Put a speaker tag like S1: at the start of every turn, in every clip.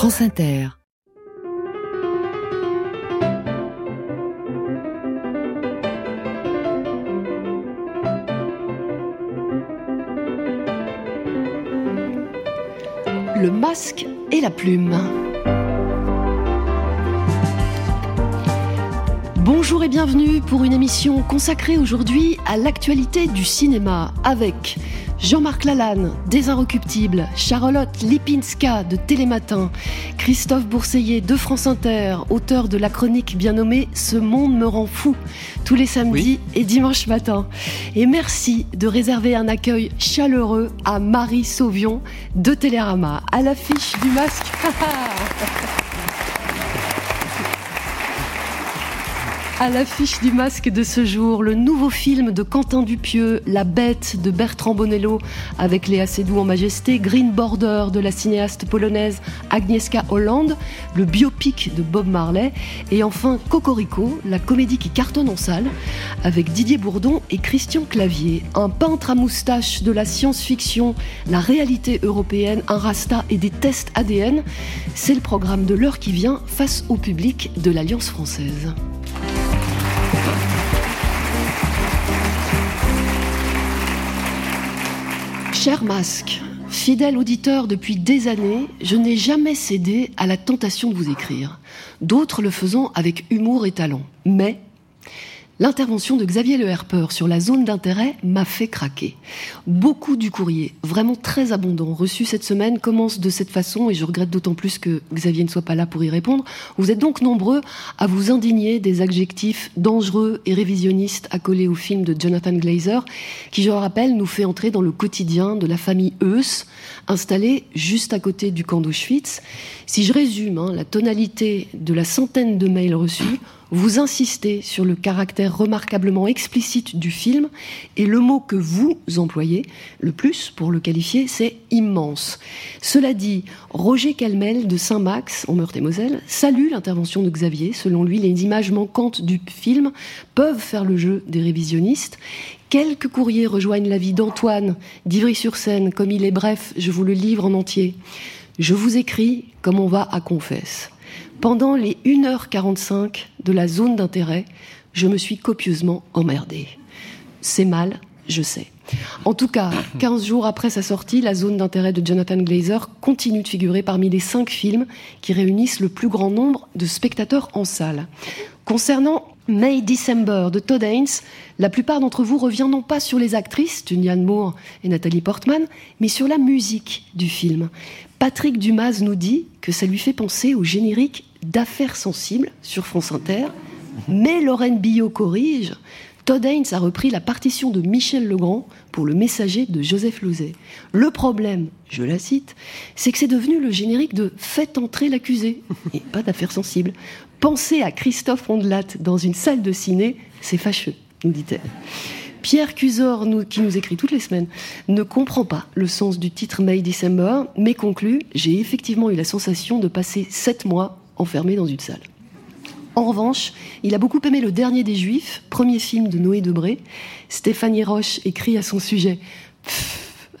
S1: France.
S2: Le masque et la plume. Bonjour et bienvenue pour une émission consacrée aujourd'hui à l'actualité du cinéma avec Jean-Marc Lalanne, des Inrecuptibles, Charlotte Lipinska de Télématin, Christophe Bourseillet de France Inter, auteur de la chronique bien nommée Ce monde me rend fou, tous les samedis et dimanches matin. Et merci de réserver un accueil chaleureux à Marie Sauvion de Télérama, à l'affiche du masque. À l'affiche du masque de ce jour, le nouveau film de Quentin Dupieux, La Bête de Bertrand Bonello, avec Léa Seydoux en majesté, Green Border de la cinéaste polonaise Agnieszka Holland, le biopic de Bob Marley, et enfin Cocorico, la comédie qui cartonne en salle, avec Didier Bourdon et Christian Clavier. Un peintre à moustache de la science-fiction, la réalité européenne, un rasta et des tests ADN, c'est le programme de l'heure qui vient face au public de l'Alliance française. Cher masque, fidèle auditeur depuis des années, je n'ai jamais cédé à la tentation de vous écrire, d'autres le faisant avec humour et talent. Mais L'intervention de Xavier Le Herper sur la zone d'intérêt m'a fait craquer. Beaucoup du courrier, vraiment très abondant, reçu cette semaine, commence de cette façon et je regrette d'autant plus que Xavier ne soit pas là pour y répondre. Vous êtes donc nombreux à vous indigner des adjectifs dangereux et révisionnistes accolés au film de Jonathan Glazer, qui, je le rappelle, nous fait entrer dans le quotidien de la famille Eus, installée juste à côté du camp d'Auschwitz. Si je résume hein, la tonalité de la centaine de mails reçus, vous insistez sur le caractère remarquablement explicite du film et le mot que vous employez le plus pour le qualifier, c'est immense. Cela dit, Roger Calmel de Saint-Max, en Meurthe-et-Moselle, salue l'intervention de Xavier. Selon lui, les images manquantes du film peuvent faire le jeu des révisionnistes. Quelques courriers rejoignent l'avis d'Antoine d'Ivry-sur-Seine. Comme il est bref, je vous le livre en entier. Je vous écris comme on va à confesse. Pendant les 1h45 de la zone d'intérêt, je me suis copieusement emmerdée. C'est mal, je sais. En tout cas, 15 jours après sa sortie, la zone d'intérêt de Jonathan Glazer continue de figurer parmi les 5 films qui réunissent le plus grand nombre de spectateurs en salle. Concernant May December de Todd Haynes, la plupart d'entre vous revient non pas sur les actrices, Julianne Moore et Nathalie Portman, mais sur la musique du film. Patrick Dumas nous dit que ça lui fait penser au générique d'affaires sensibles sur France Inter, mais Lorraine Billot corrige. Todd Haynes a repris la partition de Michel Legrand pour le messager de Joseph Lozet. Le problème, je la cite, c'est que c'est devenu le générique de Faites entrer l'accusé, et pas d'affaires sensibles. Penser à Christophe Rondelat dans une salle de ciné, c'est fâcheux, nous dit-elle. Pierre Cusor, qui nous écrit toutes les semaines, ne comprend pas le sens du titre May December, mais conclut J'ai effectivement eu la sensation de passer sept mois enfermé dans une salle. En revanche, il a beaucoup aimé Le Dernier des Juifs, premier film de Noé Debré. Stéphanie Roche écrit à son sujet,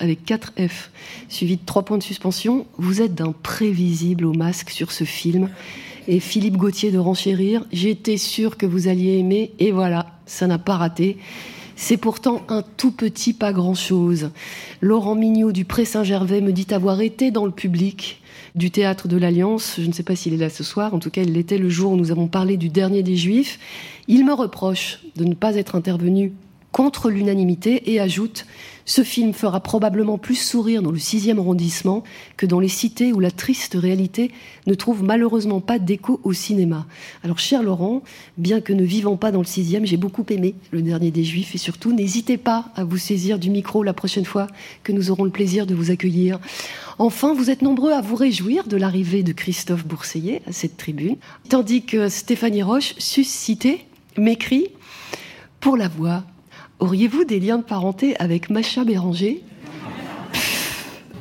S2: avec 4 F, suivi de 3 points de suspension, Vous êtes d'un prévisible au masque sur ce film. Et Philippe Gauthier de Renchérir, J'étais sûr que vous alliez aimer, et voilà, ça n'a pas raté. C'est pourtant un tout petit pas grand-chose. Laurent Mignot du Pré Saint-Gervais me dit avoir été dans le public du théâtre de l'Alliance. Je ne sais pas s'il est là ce soir. En tout cas, il l'était le jour où nous avons parlé du dernier des Juifs. Il me reproche de ne pas être intervenu contre l'unanimité et ajoute ce film fera probablement plus sourire dans le sixième arrondissement que dans les cités où la triste réalité ne trouve malheureusement pas d'écho au cinéma. Alors, cher Laurent, bien que ne vivant pas dans le sixième, j'ai beaucoup aimé le dernier des Juifs et surtout, n'hésitez pas à vous saisir du micro la prochaine fois que nous aurons le plaisir de vous accueillir. Enfin, vous êtes nombreux à vous réjouir de l'arrivée de Christophe Bourseillet à cette tribune, tandis que Stéphanie Roche, suscitée, m'écrit Pour la voix, Auriez-vous des liens de parenté avec Macha Béranger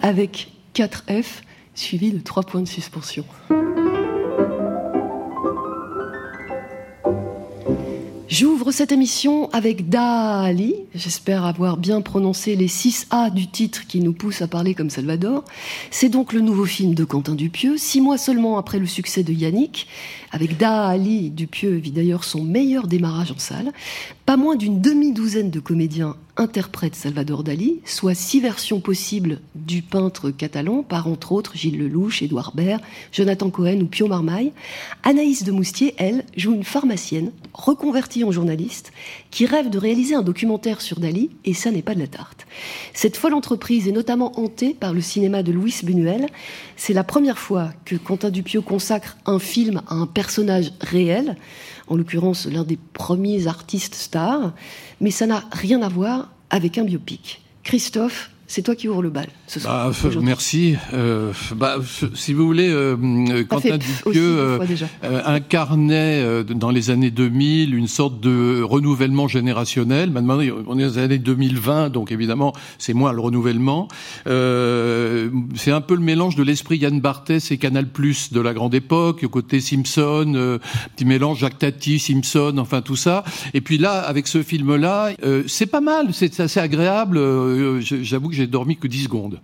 S2: Avec 4 F suivi de 3 points de suspension. J'ouvre cette émission avec Dali. J'espère avoir bien prononcé les 6 A du titre qui nous pousse à parler comme Salvador. C'est donc le nouveau film de Quentin Dupieux, six mois seulement après le succès de Yannick. Avec Dali, Dupieux vit d'ailleurs son meilleur démarrage en salle. Pas moins d'une demi-douzaine de comédiens interprètent Salvador Dali, soit six versions possibles du peintre catalan par entre autres Gilles Lelouch, Édouard Baird, Jonathan Cohen ou Pio Marmaille. Anaïs de Moustier, elle, joue une pharmacienne reconvertie en journaliste qui rêve de réaliser un documentaire sur Dali et ça n'est pas de la tarte. Cette folle entreprise est notamment hantée par le cinéma de Louis Buñuel. C'est la première fois que Quentin Dupieux consacre un film à un personnage réel en l'occurrence l'un des premiers artistes stars, mais ça n'a rien à voir avec un biopic. Christophe, c'est toi qui ouvre le bal ce soir.
S1: Bah, merci. Euh, bah, si vous voulez, euh, Quentin Dupieux euh, euh, incarnait euh, dans les années 2000 une sorte de renouvellement générationnel. Maintenant, on est dans les années 2020, donc évidemment, c'est moins le renouvellement. c'est un peu le mélange de l'esprit Yann Barthès et Canal Plus de la grande époque, côté Simpson, petit mélange Jacques Tati, Simpson, enfin tout ça. Et puis là, avec ce film-là, c'est pas mal, c'est assez agréable. J'avoue que j'ai dormi que 10 secondes.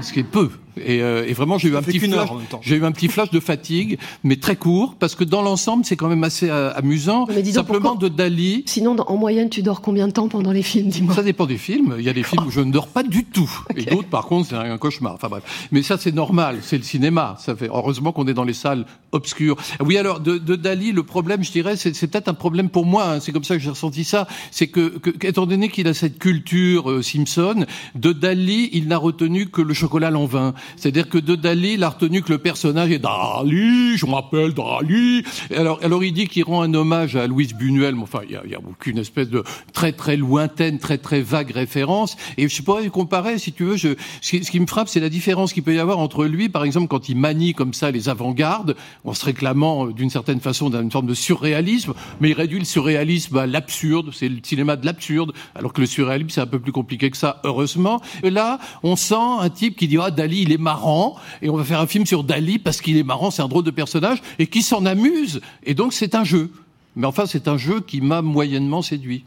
S1: Ce qui est peu. Et, euh, et vraiment, j'ai eu un petit flash. J'ai eu un petit flash de fatigue, mais très court, parce que dans l'ensemble, c'est quand même assez euh, amusant. Simplement de Dali.
S2: Sinon, en moyenne, tu dors combien de temps pendant les films, dis-moi?
S1: Ça dépend des films. Il y a des films où je ne dors pas du tout, et d'autres, par contre, c'est un cauchemar. Enfin bref. Mais ça, c'est normal. C'est le cinéma. Ça fait heureusement qu'on est dans les salles obscures. Oui, alors de, de Dali, le problème, je dirais, c'est peut-être un problème pour moi. Hein. C'est comme ça que j'ai ressenti ça. C'est que, que, étant donné qu'il a cette culture euh, Simpson, de Dali, il n'a retenu que le chocolat l'envin. C'est-à-dire que de Dali, il a retenu que le personnage est Dali, je m'appelle Dali. Alors, alors il dit qu'il rend un hommage à Louise Buñuel, mais enfin, il y a, aucune espèce de très très lointaine, très très vague référence. Et je pourrais comparer, si tu veux, je, ce, qui, me frappe, c'est la différence qu'il peut y avoir entre lui, par exemple, quand il manie comme ça les avant-gardes, en se réclamant euh, d'une certaine façon d'une forme de surréalisme, mais il réduit le surréalisme à l'absurde, c'est le cinéma de l'absurde, alors que le surréalisme, c'est un peu plus compliqué que ça, heureusement. Et là, on sent un type qui dit, ah, Dali, il est marrant, et on va faire un film sur Dali parce qu'il est marrant, c'est un drôle de personnage, et qui s'en amuse. Et donc c'est un jeu. Mais enfin, c'est un jeu qui m'a moyennement séduit.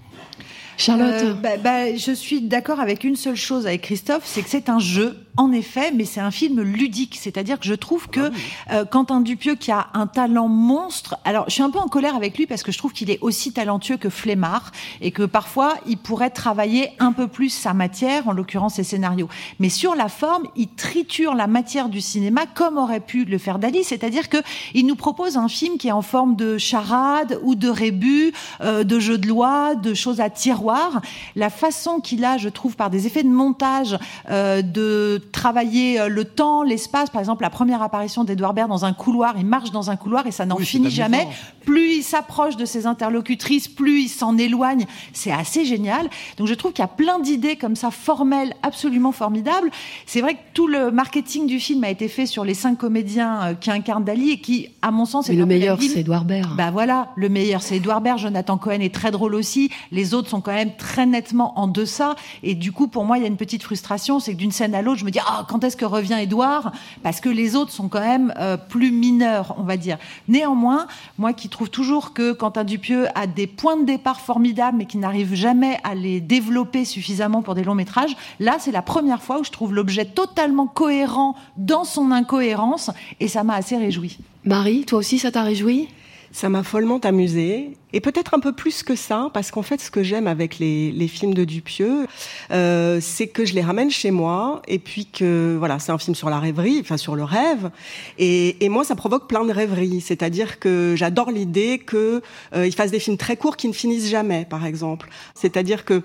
S2: Charlotte euh,
S3: bah, bah, Je suis d'accord avec une seule chose avec Christophe, c'est que c'est un jeu, en effet, mais c'est un film ludique. C'est-à-dire que je trouve que ah euh, Quentin Dupieux, qui a un talent monstre, alors je suis un peu en colère avec lui parce que je trouve qu'il est aussi talentueux que Flemmard et que parfois il pourrait travailler un peu plus sa matière, en l'occurrence ses scénarios. Mais sur la forme, il triture la matière du cinéma comme aurait pu le faire Dali, c'est-à-dire que il nous propose un film qui est en forme de charade ou de rébut, euh, de jeu de loi, de choses à tiroir la façon qu'il a, je trouve, par des effets de montage, euh, de travailler euh, le temps, l'espace. Par exemple, la première apparition d'Edouard Baird dans un couloir, il marche dans un couloir et ça n'en finit jamais. Plus il s'approche de ses interlocutrices, plus il s'en éloigne. C'est assez génial. Donc je trouve qu'il y a plein d'idées comme ça, formelles, absolument formidables. C'est vrai que tout le marketing du film a été fait sur les cinq comédiens euh, qui incarnent Dali et qui, à mon sens,
S2: est le meilleur, c'est Edouard Baird.
S3: Bah voilà, le meilleur, c'est Edouard Baird. Jonathan Cohen est très drôle aussi. Les autres sont quand même très nettement en deçà. Et du coup, pour moi, il y a une petite frustration, c'est que d'une scène à l'autre, je me dis ah quand est-ce que revient Édouard? Parce que les autres sont quand même euh, plus mineurs, on va dire. Néanmoins, moi qui trouve toujours que Quentin Dupieux a des points de départ formidables, mais qui n'arrive jamais à les développer suffisamment pour des longs métrages, là, c'est la première fois où je trouve l'objet totalement cohérent dans son incohérence, et ça m'a assez réjoui.
S2: Marie, toi aussi, ça t'a réjoui?
S4: Ça m'a follement amusée, et peut-être un peu plus que ça, parce qu'en fait, ce que j'aime avec les, les, films de Dupieux, euh, c'est que je les ramène chez moi, et puis que voilà, c'est un film sur la rêverie, enfin sur le rêve, et, et moi, ça provoque plein de rêveries. C'est-à-dire que j'adore l'idée que euh, il fasse des films très courts qui ne finissent jamais, par exemple. C'est-à-dire que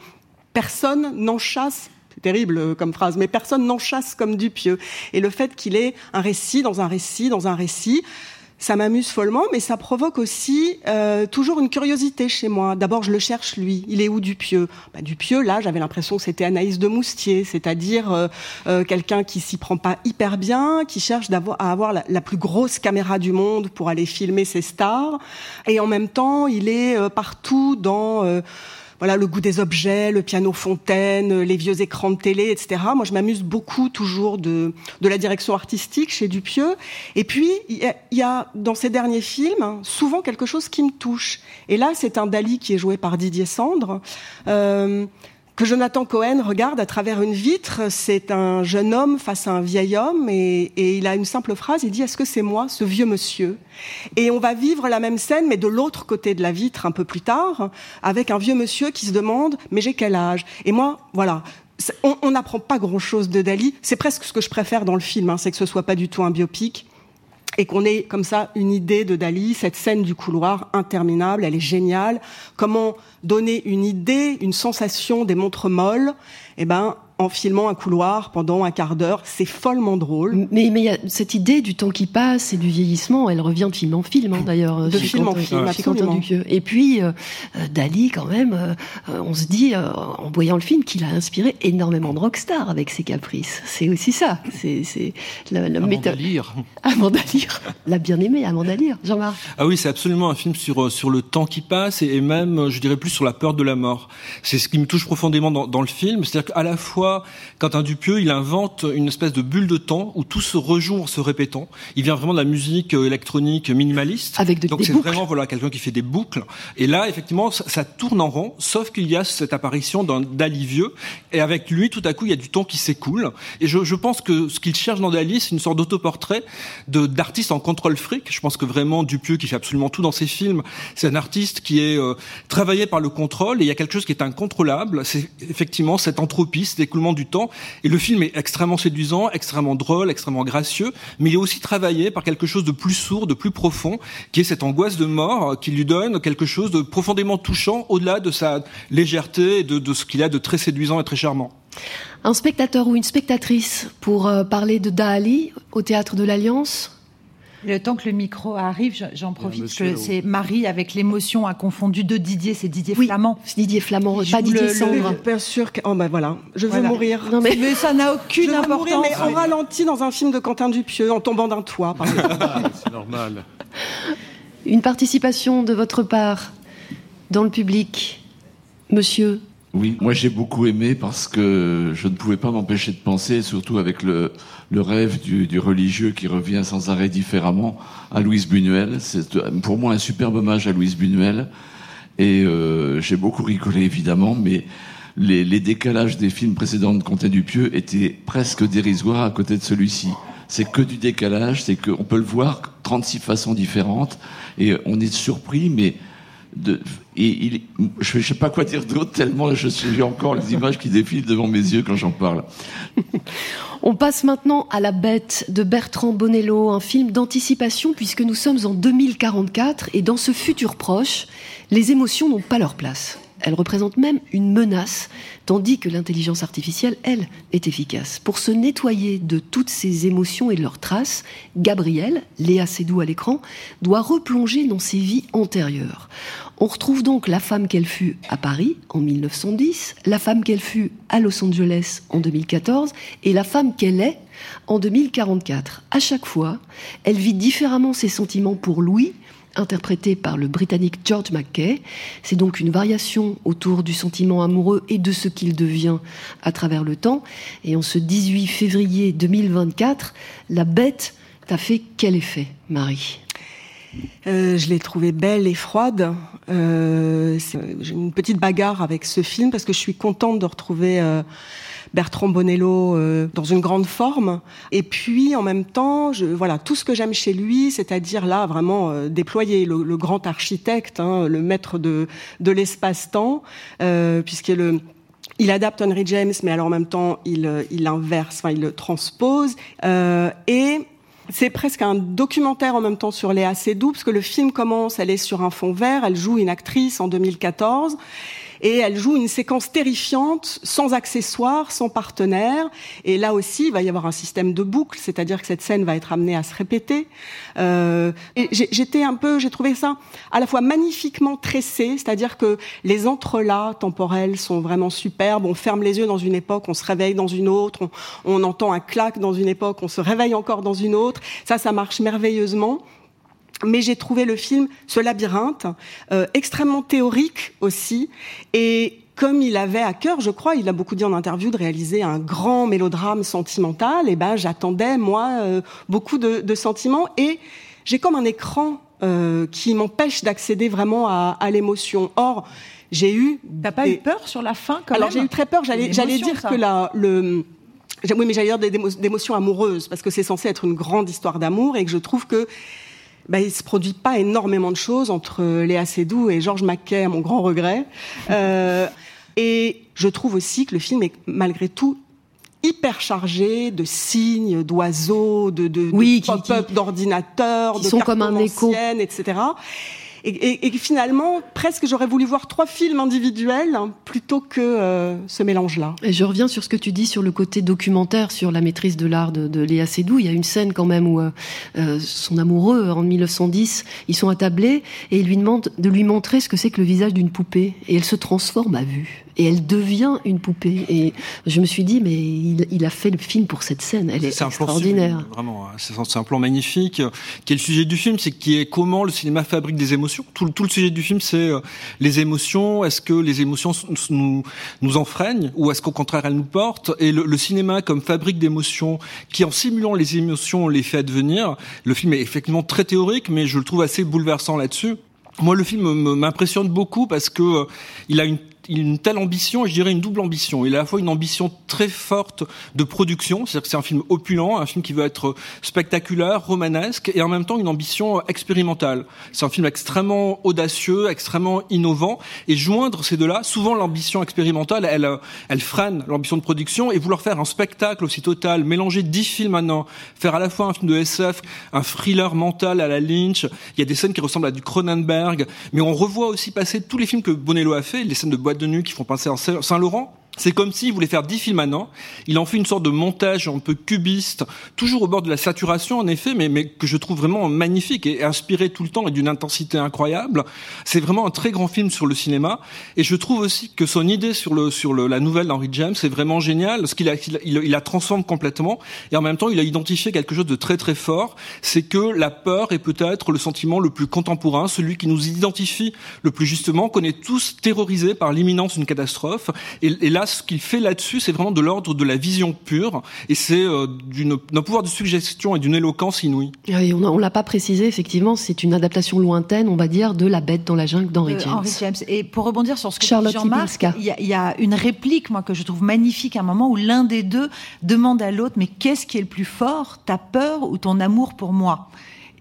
S4: personne n'en chasse terrible euh, comme phrase, mais personne n'en chasse comme Dupieux. Et le fait qu'il ait un récit dans un récit dans un récit, ça m'amuse follement, mais ça provoque aussi euh, toujours une curiosité chez moi. D'abord, je le cherche lui. Il est où Dupieux? Bah, Dupieux, là, j'avais l'impression que c'était Anaïs de Moustier, c'est-à-dire euh, euh, quelqu'un qui s'y prend pas hyper bien, qui cherche à avoir la, la, plus grosse caméra du monde pour aller filmer ses stars, et en même temps, il est partout dans voilà le goût des objets, le piano fontaine, les vieux écrans de télé, etc. Moi, je m'amuse beaucoup toujours de de la direction artistique chez Dupieux. Et puis il y, a dans ces derniers films souvent quelque chose qui me touche. Et là, c'est un Dali qui est joué par Didier Sandre. Euh, que Jonathan Cohen regarde à travers une vitre. C'est un jeune homme face à un vieil homme et, il a une simple phrase, il dit Est-ce que c'est moi, ce vieux monsieur? Et on va vivre la même scène, mais de l'autre côté de la vitre un peu plus tard, avec un vieux monsieur qui se demande Mais j'ai quel âge? Et moi, voilà. On n'apprend pas grand-chose de Dali. C'est presque ce que je préfère dans le film, hein, c'est que ce soit pas du tout un biopic et qu'on ait comme ça une idée de Dali, cette scène du couloir interminable, elle est géniale. Comment donner une idée, une sensation des montres molles Eh ben, en filmant un couloir pendant un quart d'heure. C'est follement drôle.
S2: Mais y a cette idée du temps qui passe et du vieillissement, elle revient de film en film, hein, d'ailleurs.
S4: De film en film, absolument.
S2: Et puis, euh, euh, Dali, quand même, euh, on se dit, en voyant le film, qu'il a inspiré énormément de rockstars avec ses caprices. C'est aussi ça. C'est
S1: la, la
S2: méthode.
S1: Lire.
S2: Amanda Lire. La bien-aimée, Amanda Lire. Jean-Marc.
S5: Ah oui, c'est absolument un film sur, sur le temps qui passe et, même, je dirais plus sur la peur de la mort. C'est ce qui me touche profondément dans, dans le film. C'est-à-dire qu'à la fois, quand un Dupieux, il invente une espèce de bulle de temps où tout se rejoue en se répétant. Il vient vraiment de la musique euh, électronique minimaliste.
S2: Avec de,
S5: Donc c'est vraiment voilà quelqu'un qui fait des boucles. Et là, effectivement, ça, tourne en rond, sauf qu'il y a cette apparition d'un Dali vieux. Et avec lui, tout à coup, il y a du temps qui s'écoule. Et je, je, pense que ce qu'il cherche dans Dali, c'est une sorte d'autoportrait d'artiste en contrôle fric. Je pense que vraiment Dupieux, qui fait absolument tout dans ses films, c'est un artiste qui est euh, travaillé par le contrôle. Et il y a quelque chose qui est incontrôlable. C'est effectivement cette entropie, du temps. Et le film est extrêmement séduisant, extrêmement drôle, extrêmement gracieux, mais il est aussi travaillé par quelque chose de plus sourd, de plus profond, qui est cette angoisse de mort qui lui donne quelque chose de profondément touchant au-delà de sa légèreté et de, de ce qu'il a de très séduisant et très charmant.
S2: Un spectateur ou une spectatrice pour euh, parler de Dali au théâtre de l'Alliance?
S3: Le temps que le micro arrive, j'en profite que c'est Marie avec l'émotion a confondu deux Didier, c'est Didier
S2: oui,
S3: Flamand.
S2: Didier Flamand, pas Didier Sandre.
S4: Bien sûr que oh ben voilà, je vais mourir.
S3: Non mais... mais ça n'a aucune je importance. Mourir,
S4: mais on ralentit dans un film de Quentin Dupieux en tombant d'un toit.
S1: C'est normal.
S2: Une participation de votre part dans le public, Monsieur
S6: oui, moi j'ai beaucoup aimé parce que je ne pouvais pas m'empêcher de penser, surtout avec le, le rêve du, du, religieux qui revient sans arrêt différemment, à Louise Buñuel. C'est pour moi un superbe hommage à Louise Buñuel. Et euh, j'ai beaucoup rigolé évidemment, mais les, les, décalages des films précédents de Comté Dupieux étaient presque dérisoires à côté de celui-ci. C'est que du décalage, c'est qu'on peut le voir 36 façons différentes et on est surpris, mais je ne sais pas quoi dire d'autre tellement je suis encore les images qui défilent devant mes yeux quand j'en parle.
S2: On passe maintenant à La Bête de Bertrand Bonello, un film d'anticipation puisque nous sommes en 2044 et dans ce futur proche, les émotions n'ont pas leur place. Elle représente même une menace, tandis que l'intelligence artificielle, elle, est efficace. Pour se nettoyer de toutes ces émotions et de leurs traces, Gabrielle, Léa Seydoux à l'écran, doit replonger dans ses vies antérieures. On retrouve donc la femme qu'elle fut à Paris en 1910, la femme qu'elle fut à Los Angeles en 2014 et la femme qu'elle est en 2044. À chaque fois, elle vit différemment ses sentiments pour Louis, interprété par le Britannique George Mackay. C'est donc une variation autour du sentiment amoureux et de ce qu'il devient à travers le temps. Et en ce 18 février 2024, la bête t'a fait quel effet, Marie?
S4: Euh, je l'ai trouvée belle et froide. Euh, J'ai une petite bagarre avec ce film parce que je suis contente de retrouver euh, Bertrand Bonello euh, dans une grande forme. Et puis en même temps, je, voilà tout ce que j'aime chez lui, c'est-à-dire là vraiment euh, déployer le, le, grand architecte, hein, le maître de, de l'espace-temps, euh, puisqu'il le il adapte Henry James, mais alors en même temps, il, il inverse, enfin, il le transpose. Euh, et c'est presque un documentaire en même temps sur Léa Seydoux, parce que le film commence, elle est sur un fond vert, elle joue une actrice en 2014, et elle joue une séquence terrifiante, sans accessoires, sans partenaire. Et là aussi, il va y avoir un système de boucle, c'est-à-dire que cette scène va être amenée à se répéter. Euh, j'étais un peu, j'ai trouvé ça à la fois magnifiquement tressé, c'est-à-dire que les entrelacs temporels sont vraiment superbes. On ferme les yeux dans une époque, on se réveille dans une autre, on, on entend un claque dans une époque, on se réveille encore dans une autre. Ça, ça marche merveilleusement. Mais j'ai trouvé le film, ce labyrinthe, euh, extrêmement théorique aussi, et comme il avait à cœur, je crois, il a beaucoup dit en interview, de réaliser un grand mélodrame sentimental, et ben j'attendais moi euh, beaucoup de, de, sentiments, et j'ai comme un écran euh, qui m'empêche d'accéder vraiment à, à l'émotion. Or, j'ai eu.
S3: T'as pas eu peur sur la fin quand
S4: Alors j'ai eu très peur. J'allais, j'allais dire ça. que la, le oui, mais j'allais dire des émotions amoureuses, parce que c'est censé être une grande histoire d'amour, et que je trouve que bah, il se produit pas énormément de choses entre Léa Seydoux et Georges Mackay, à mon grand regret. Euh, et je trouve aussi que le film est malgré tout hyper chargé de signes, d'oiseaux, de, de,
S2: oui,
S4: de pop-up d'ordinateurs, de
S2: sont comme un écho,
S4: etc. Et, et, et, finalement, presque j'aurais voulu voir trois films individuels plutôt que euh, ce mélange-là.
S2: Et je reviens sur ce que tu dis sur le côté documentaire, sur la maîtrise de l'art de, de, Léa Seydoux. Il y a une scène quand même où euh, euh son amoureux, en 1910, ils sont attablés et il lui demande de lui montrer ce que c'est que le visage d'une poupée. Et elle se transforme à vue et elle devient une poupée. Et je me suis dit, mais il, il a fait le film pour cette scène. Elle est, est extraordinaire.
S5: Plan, vraiment, hein. c'est un plan magnifique. Qui est le sujet du film, c'est qui est comment le cinéma fabrique des émotions? Tout, tout le sujet du film, c'est euh, les émotions. Est-ce que les émotions nous, nous enfreignent ou est-ce qu'au contraire elles nous portent? Et le, cinéma comme fabrique d'émotions, qui en simulant les émotions les fait advenir. Le film est effectivement très théorique, mais je le trouve assez bouleversant là-dessus. Moi, le film m'impressionne beaucoup parce que euh, il a une une telle ambition, et je dirais une double ambition. Il a à la fois une ambition très forte de production, c'est-à-dire que c'est un film opulent, un film qui veut être spectaculaire, romanesque, et en même temps une ambition expérimentale. C'est un film extrêmement audacieux, extrêmement innovant, et joindre ces deux-là, souvent l'ambition expérimentale, elle, elle freine l'ambition de production, et vouloir faire un spectacle aussi total, mélanger dix films maintenant, faire à la fois un film de SF, un thriller mental à la Lynch, il y a des scènes qui ressemblent à du Cronenberg, mais on revoit aussi passer tous les films que Bonello a fait, les scènes de de nuit qui font penser à Saint-Laurent. C'est comme s'il voulait faire dix films maintenant. Il en fait une sorte de montage un peu cubiste, toujours au bord de la saturation en effet, mais, mais que je trouve vraiment magnifique et inspiré tout le temps et d'une intensité incroyable. C'est vraiment un très grand film sur le cinéma. Et je trouve aussi que son idée sur, le, sur le, la nouvelle d'Henry James est vraiment géniale. Ce qu'il a, il, il, la transforme complètement. Et en même temps, il a identifié quelque chose de très très fort. C'est que la peur est peut-être le sentiment le plus contemporain, celui qui nous identifie le plus justement, qu'on est tous terrorisés par l'imminence d'une catastrophe. Et là, ce qu'il fait là-dessus, c'est vraiment de l'ordre de la vision pure, et c'est euh, d'un pouvoir de suggestion et d'une éloquence inouïe.
S2: Et on, on l'a pas précisé, effectivement, c'est une adaptation lointaine, on va dire, de La Bête dans la jungle d'Henry James.
S3: Henry James. Et pour rebondir sur ce que Charlotte Jean-Marc, il y, y, a une réplique, moi, que je trouve magnifique, à un moment où l'un des deux demande à l'autre, mais qu'est-ce qui est le plus fort, ta peur ou ton amour pour moi?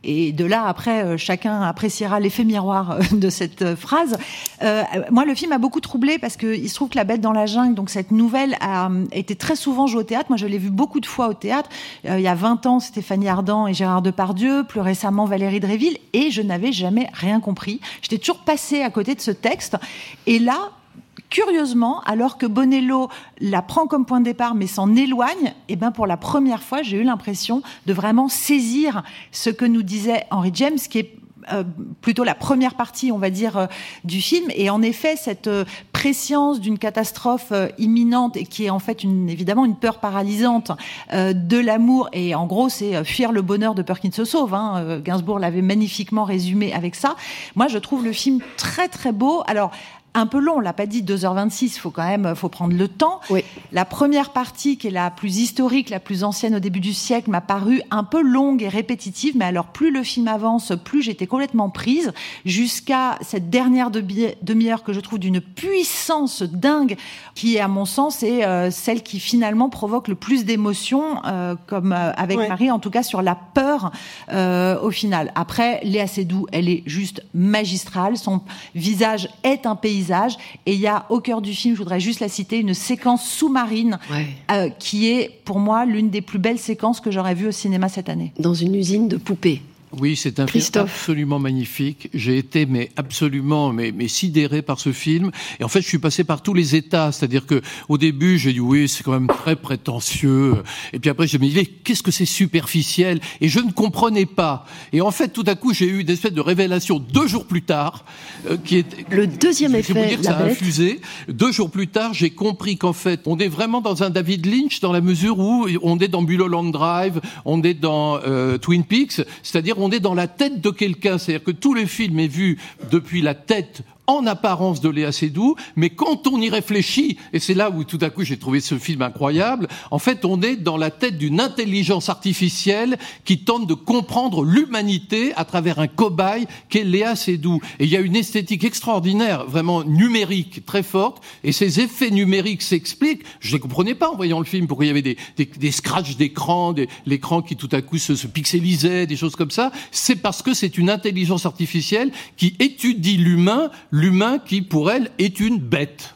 S3: Et de là, après, euh, chacun appréciera l'effet miroir euh, de cette euh, phrase. Moi, le film a beaucoup troublé parce qu'il se trouve que La Bête dans la jungle, donc cette nouvelle, a été très souvent jouée au théâtre. Moi, je l'ai vu beaucoup de fois au théâtre. Il y a 20 ans, Stéphanie Ardant et Gérard Depardieu, plus récemment Valérie Dréville, et je n'avais jamais rien compris. J'étais toujours passée à côté de ce texte. Et là, curieusement, alors que Bonello la prend comme point de départ mais s'en éloigne, et eh ben pour la première fois, j'ai eu l'impression de vraiment saisir ce que nous disait Henry James, qui est euh, plutôt la première partie, on va dire, euh, du film. Et en effet, cette euh, préscience d'une catastrophe euh, imminente et qui est en fait une, évidemment une peur paralysante de l'amour. Et en gros, c'est fuir le bonheur de peur qui ne se sauve. Hein. Gainsbourg l'avait magnifiquement résumé avec ça. Moi, je trouve le film très très beau. Alors un peu long, on l'a pas dit 2h26, faut quand même faut prendre le temps.
S2: Oui.
S3: La première partie qui est la plus historique, la plus ancienne au début du siècle m'a paru un peu longue et répétitive, mais alors plus le film avance, plus j'étais complètement prise jusqu'à cette dernière demi-heure que je trouve d'une puissance dingue qui à mon sens est euh, celle qui finalement provoque le plus d'émotions euh, comme euh, avec ouais. Marie en tout cas sur la peur au final. Après Léa Seydoux, elle est juste magistrale, son visage est un pays paysage. Et il y a au cœur du film, je voudrais juste la citer, une séquence sous-marine
S2: ouais.
S3: euh, qui est pour moi l'une des plus belles séquences que j'aurais vues au cinéma cette année.
S2: Dans une usine de poupées.
S1: Oui, c'est un
S2: Christophe.
S1: film absolument magnifique. J'ai été mais absolument mais, mais sidéré par ce film. Et en fait, je suis passé par tous les états. C'est-à-dire que au début, j'ai dit oui, c'est quand même très prétentieux. Et puis après, je me disais qu'est-ce que c'est superficiel? Et je ne comprenais pas. Et en fait, tout à coup, j'ai eu une espèce de révélation deux jours plus tard, euh, qui est
S2: le deuxième effet.
S1: Vous dire que ça a infusé. Deux jours plus tard, j'ai compris qu'en fait, on est vraiment dans un David Lynch dans la mesure où on est dans Mulholland Drive, on est dans euh, Twin Peaks, c'est-à-dire on est dans la tête de quelqu'un. C'est-à-dire que tout le film est vu depuis la tête en apparence de Léa Seydoux, mais quand on y réfléchit, et c'est là où tout à coup j'ai trouvé ce film incroyable, en fait on est dans la tête d'une intelligence artificielle qui tente de comprendre l'humanité à travers un cobaye qu'est Léa Seydoux. Et il y a une esthétique extraordinaire, vraiment numérique, très forte, et ces effets numériques s'expliquent. Je ne comprenais pas en voyant le film, pourquoi il y avait des, des, des scratchs d'écran, l'écran qui tout à coup se pixelisait, des choses comme ça. C'est parce que c'est une intelligence artificielle qui étudie l'humain, l'humain qui, pour elle, est une bête.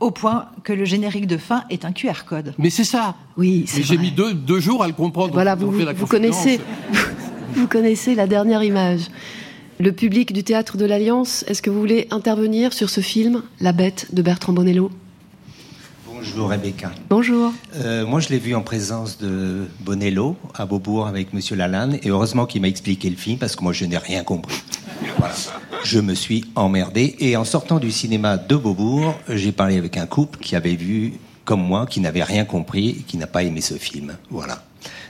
S3: Au point que le générique de fin est un QR code.
S1: Mais c'est ça.
S2: Oui, c'est
S1: J'ai mis deux, deux, jours à le comprendre.
S2: Voilà, vous, vous connaissez, vous connaissez la dernière image. Le public du théâtre de l'Alliance, est-ce que vous voulez intervenir sur ce film, La Bête de Bertrand Bonello?
S7: Bonjour Rebecca.
S2: Bonjour.
S7: Euh, moi, je l'ai vu en présence de Bonello à Beaubourg avec Monsieur Lalanne, et heureusement qu'il m'a expliqué le film parce que moi, je n'ai rien compris. Je me suis emmerdé, et en sortant du cinéma de Beaubourg, j'ai parlé avec un couple qui avait vu, comme moi, qui n'avait rien compris et qui n'a pas aimé ce film. Voilà.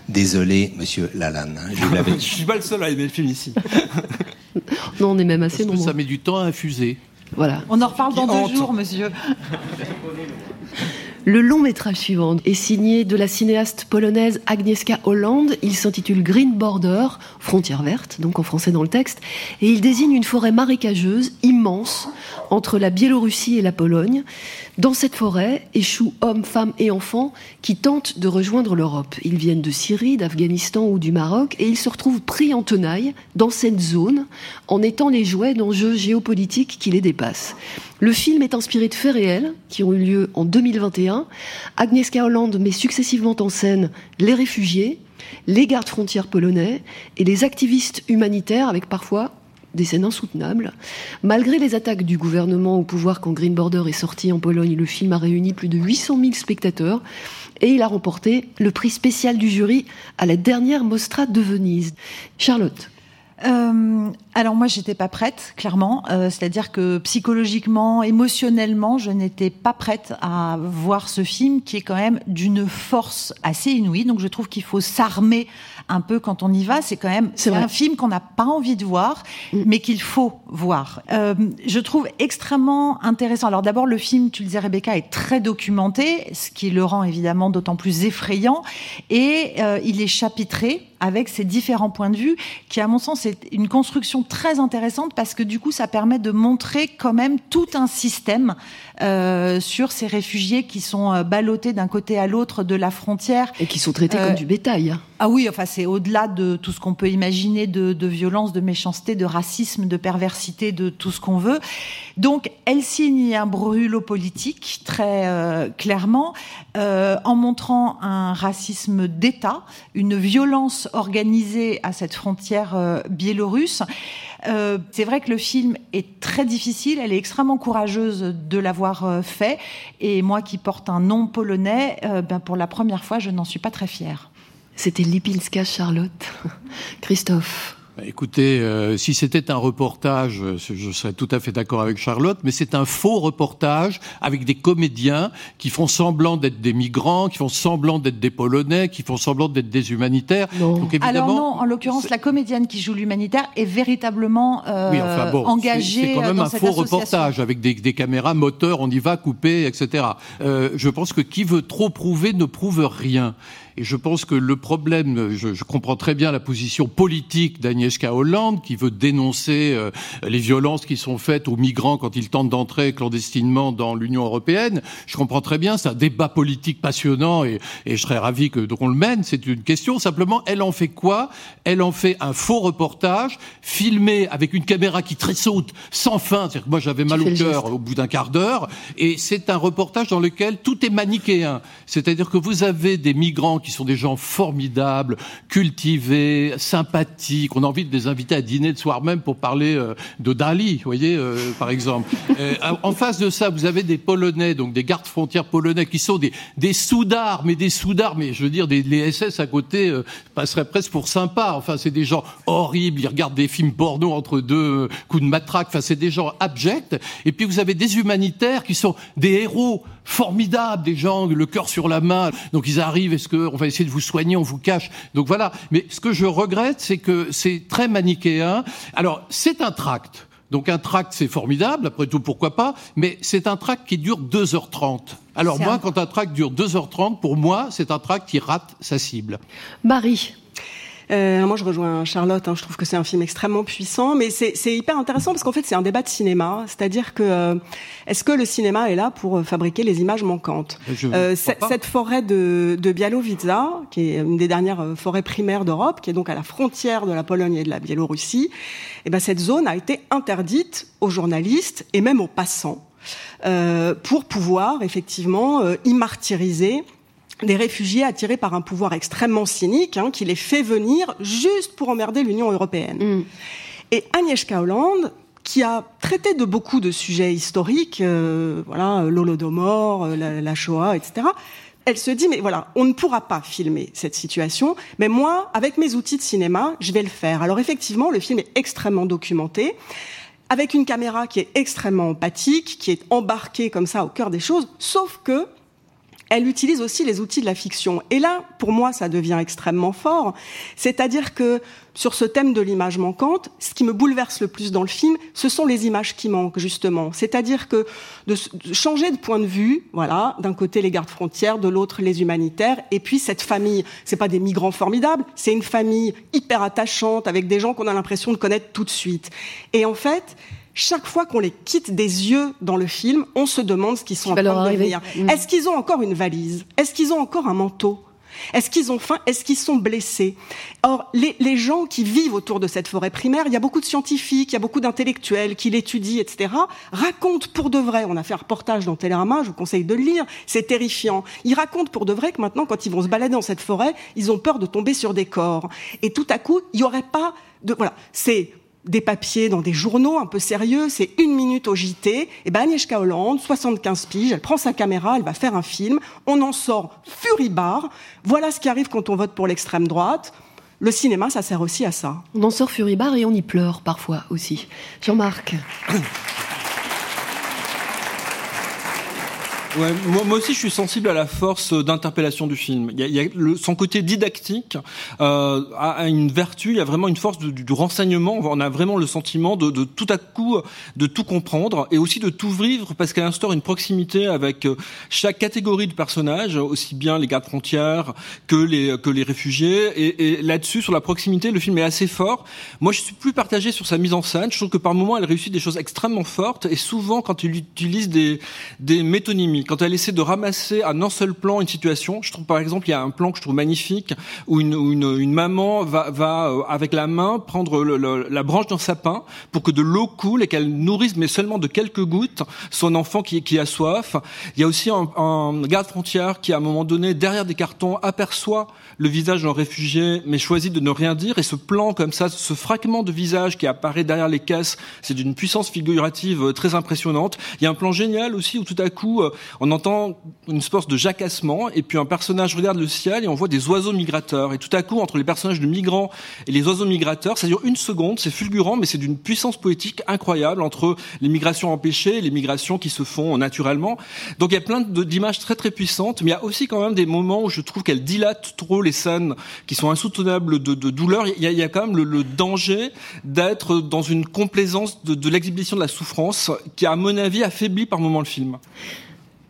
S7: Désolé, Monsieur Lalanne. Je l'avais.
S5: je suis pas le seul à aimer le film ici.
S2: non, on est même assez
S1: Parce que
S2: nombreux.
S1: ça met du temps à infuser.
S2: Voilà.
S3: On en reparle dans deux jours, monsieur.
S2: Le long métrage suivant est signé de la cinéaste polonaise Agnieszka Holland. Il s'intitule Green Border, frontière verte, donc en français dans le texte, et il désigne une forêt marécageuse immense entre la Biélorussie et la Pologne. Dans cette forêt échouent hommes, femmes et enfants qui tentent de rejoindre l'Europe. Ils viennent de Syrie, d'Afghanistan ou du Maroc et ils se retrouvent pris en tenaille dans cette zone en étant les jouets d'enjeux géopolitiques qui les dépassent. Le film est inspiré de faits réels qui ont eu lieu en 2021. Agnieszka Holland met successivement en scène les réfugiés, les gardes frontières polonais et les activistes humanitaires avec parfois des scènes insoutenables. Malgré les attaques du gouvernement au pouvoir quand Green Border est sorti en Pologne, le film a réuni plus de 800 000 spectateurs et il a remporté le prix spécial du jury à la dernière Mostra de Venise. Charlotte.
S3: Euh, alors moi, j'étais pas prête, clairement. Euh, C'est-à-dire que psychologiquement, émotionnellement, je n'étais pas prête à voir ce film qui est quand même d'une force assez inouïe. Donc je trouve qu'il faut s'armer un peu quand on y va. C'est quand même
S2: C'est
S3: un film qu'on n'a pas envie de voir, mais qu'il faut voir. Euh, je trouve extrêmement intéressant. Alors d'abord, le film, tu le disais Rebecca, est très documenté, ce qui le rend évidemment d'autant plus effrayant. Et euh, il est chapitré avec ses différents points de vue, qui à mon sens est une construction très intéressante parce que du coup ça permet de montrer quand même tout un système euh, sur ces réfugiés qui sont euh, ballottés d'un côté à l'autre de la frontière.
S2: Et qui sont traités
S3: Euh,
S2: comme du bétail.
S3: Ah oui, enfin c'est au-delà de tout ce qu'on peut imaginer de, de violence, de méchanceté, de racisme, de perversité, de tout ce qu'on veut. Donc elle signe un brûlot politique très euh, clairement euh, en montrant un racisme d'État, une violence organisée à cette frontière euh, biélorusse. Euh, c'est vrai que le film est très difficile, elle est extrêmement courageuse de l'avoir euh, fait, et moi qui porte un nom polonais, euh, ben pour la première fois, je n'en suis pas très fière.
S2: C'était Lipinska Charlotte. Christophe.
S1: Écoutez, euh, si c'était un reportage, je serais tout à fait d'accord avec Charlotte, mais c'est un faux reportage avec des comédiens qui font semblant d'être des migrants, qui font semblant d'être des Polonais, qui font semblant d'être des humanitaires.
S2: Non.
S1: Donc évidemment,
S3: Alors non, en l'occurrence, la comédienne qui joue l'humanitaire est véritablement euh,
S1: oui, enfin bon,
S3: engagée
S1: c'est quand
S3: euh,
S1: même
S3: dans
S1: un faux reportage avec des, des caméras moteurs, on y va, coupé, etc. Euh, je pense que qui veut trop prouver ne prouve rien. Et je pense que le problème, je, je comprends très bien la position politique d'Agnieszka Hollande, qui veut dénoncer euh, les violences qui sont faites aux migrants quand ils tentent d'entrer clandestinement dans l'Union européenne. Je comprends très bien, c'est un débat politique passionnant et, et je serais ravi que qu'on le mène. C'est une question. Simplement, elle en fait quoi? Elle en fait un faux reportage filmé avec une caméra qui tressaute sans fin. C'est-à-dire que moi, j'avais mal au cœur au bout d'un quart d'heure. Et c'est un reportage dans lequel tout est manichéen. C'est-à-dire que vous avez des migrants qui sont des gens formidables, cultivés, sympathiques. On a envie de les inviter à dîner le soir même pour parler euh, de Dali, vous voyez, euh, par exemple. Euh, en face de ça, vous avez des Polonais, donc des gardes frontières polonais, qui sont des, des soudards, mais des soudards, mais je veux dire, des, les SS à côté euh, passeraient presque pour sympas. Enfin, c'est des gens horribles. Ils regardent des films porno entre deux euh, coups de matraque. Enfin, c'est des gens abjects. Et puis vous avez des humanitaires qui sont des héros formidables, des gens le cœur sur la main. Donc ils arrivent, est-ce qu'on va essayer de vous soigner, on vous cache. Donc voilà. Mais ce que je regrette, c'est que c'est très manichéen. Alors c'est un tract. Donc un tract, c'est formidable, après tout, pourquoi pas, mais c'est un tract qui dure 2h30. Alors moi, quand un tract dure 2h30, pour moi, c'est un tract qui rate sa cible.
S2: Marie
S4: euh, moi, je rejoins Charlotte. Hein, je trouve que c'est un film extrêmement puissant, mais c'est hyper intéressant parce qu'en fait, c'est un débat de cinéma. C'est-à-dire que euh, est-ce que le cinéma est là pour euh, fabriquer les images manquantes euh, Cette forêt de, de qui est une des dernières euh, forêts primaires d'Europe, qui est donc à la frontière de la Pologne et de la Biélorussie, eh ben cette zone a été interdite aux journalistes et même aux passants. Euh, pour pouvoir effectivement euh, y martyriser des réfugiés attirés par un pouvoir extrêmement cynique hein, qui les fait venir juste pour emmerder l'Union européenne. Mm. Et Agnieszka Holland, qui a traité de beaucoup de sujets historiques, euh, voilà, l'Holodomor, euh, la, la, Shoah, etc. Elle se dit, mais voilà, on ne pourra pas filmer cette situation, mais moi, avec mes outils de cinéma, je vais le faire. Alors effectivement, le film est extrêmement documenté, avec une caméra qui est extrêmement empathique, qui est embarquée comme ça au cœur des choses, sauf que elle utilise aussi les outils de la fiction. Et là, pour moi, ça devient extrêmement fort. C'est-à-dire que sur ce thème de l'image manquante, ce qui me bouleverse le plus dans le film, ce sont les images qui manquent, justement. C'est-à-dire que de, changer de point de vue, voilà, d'un côté les gardes frontières, de l'autre les humanitaires, et puis cette famille, c'est pas des migrants formidables, c'est une famille hyper attachante, avec des gens qu'on a l'impression de connaître tout de suite. Et en fait, chaque fois qu'on les quitte des yeux dans le film, on se demande ce qu'ils sont en train de devenir. Mm. Est-ce qu'ils ont encore une valise? Est-ce qu'ils ont encore un manteau? Est-ce qu'ils ont faim? Est-ce qu'ils sont blessés? Or, les, les, gens qui vivent autour de cette forêt primaire, il y a beaucoup de scientifiques, il y a beaucoup d'intellectuels qui l'étudient, etc., racontent pour de vrai, on a fait un reportage dans Télérama, je vous conseille de le lire, c'est terrifiant, ils racontent pour de vrai que maintenant, quand ils vont se balader dans cette forêt, ils ont peur de tomber sur des corps. Et tout à coup, il n'y aurait pas de... Voilà, c'est des papiers dans des journaux un peu sérieux, c'est une minute au JT, et ben Agnieszka Hollande, 75 piges, elle prend sa caméra, elle va faire un film, on en sort furibard, voilà ce qui arrive quand on vote pour l'extrême droite, le cinéma, ça sert aussi à ça.
S2: On en sort furibard et on y pleure parfois aussi. Jean-Marc
S5: Ouais, moi, aussi, je suis sensible à la force d'interpellation du film. Il y a, il y a le, son côté didactique euh, a, une vertu. Il y a vraiment une force du, du renseignement. On a vraiment le sentiment de, de, tout à coup de tout comprendre et aussi de tout vivre parce qu'elle instaure une proximité avec euh, chaque catégorie de personnages, aussi bien les gardes frontières que les que les réfugiés. Et, et là-dessus, sur la proximité, le film est assez fort. Moi, je suis plus partagé sur sa mise en scène. Je trouve que par moments, elle réussit des choses extrêmement fortes et souvent quand il utilise des des métonymies quand elle essaie de ramasser à un seul plan une situation, je trouve par exemple il y a un plan que je trouve magnifique où une, une, une maman va, va euh, avec la main prendre le, le, la branche d'un sapin pour que de l'eau coule et qu'elle nourrisse mais seulement de quelques gouttes son enfant qui, qui a soif. Il y a aussi un, un garde frontière qui à un moment donné derrière des cartons aperçoit le visage d'un réfugié mais choisit de ne rien dire et ce plan comme ça, ce fragment de visage qui apparaît derrière les caisses, c'est d'une puissance figurative très impressionnante. Il y a un plan génial aussi où tout à coup euh, on entend une sorte de jacassement, et puis un personnage regarde le ciel et on voit des oiseaux migrateurs. Et tout à coup, entre les personnages de migrants et les oiseaux migrateurs, ça dure une seconde, c'est fulgurant, mais c'est d'une puissance poétique incroyable entre les migrations empêchées et les migrations qui se font naturellement. Donc il y a plein d'images très très puissantes, mais il y a aussi quand même des moments où je trouve qu'elle dilate trop les scènes qui sont insoutenables de, douleur. Il y, a, quand même le, danger d'être dans une complaisance de, de l'exhibition de la souffrance qui, à mon avis, affaiblit par moments le film.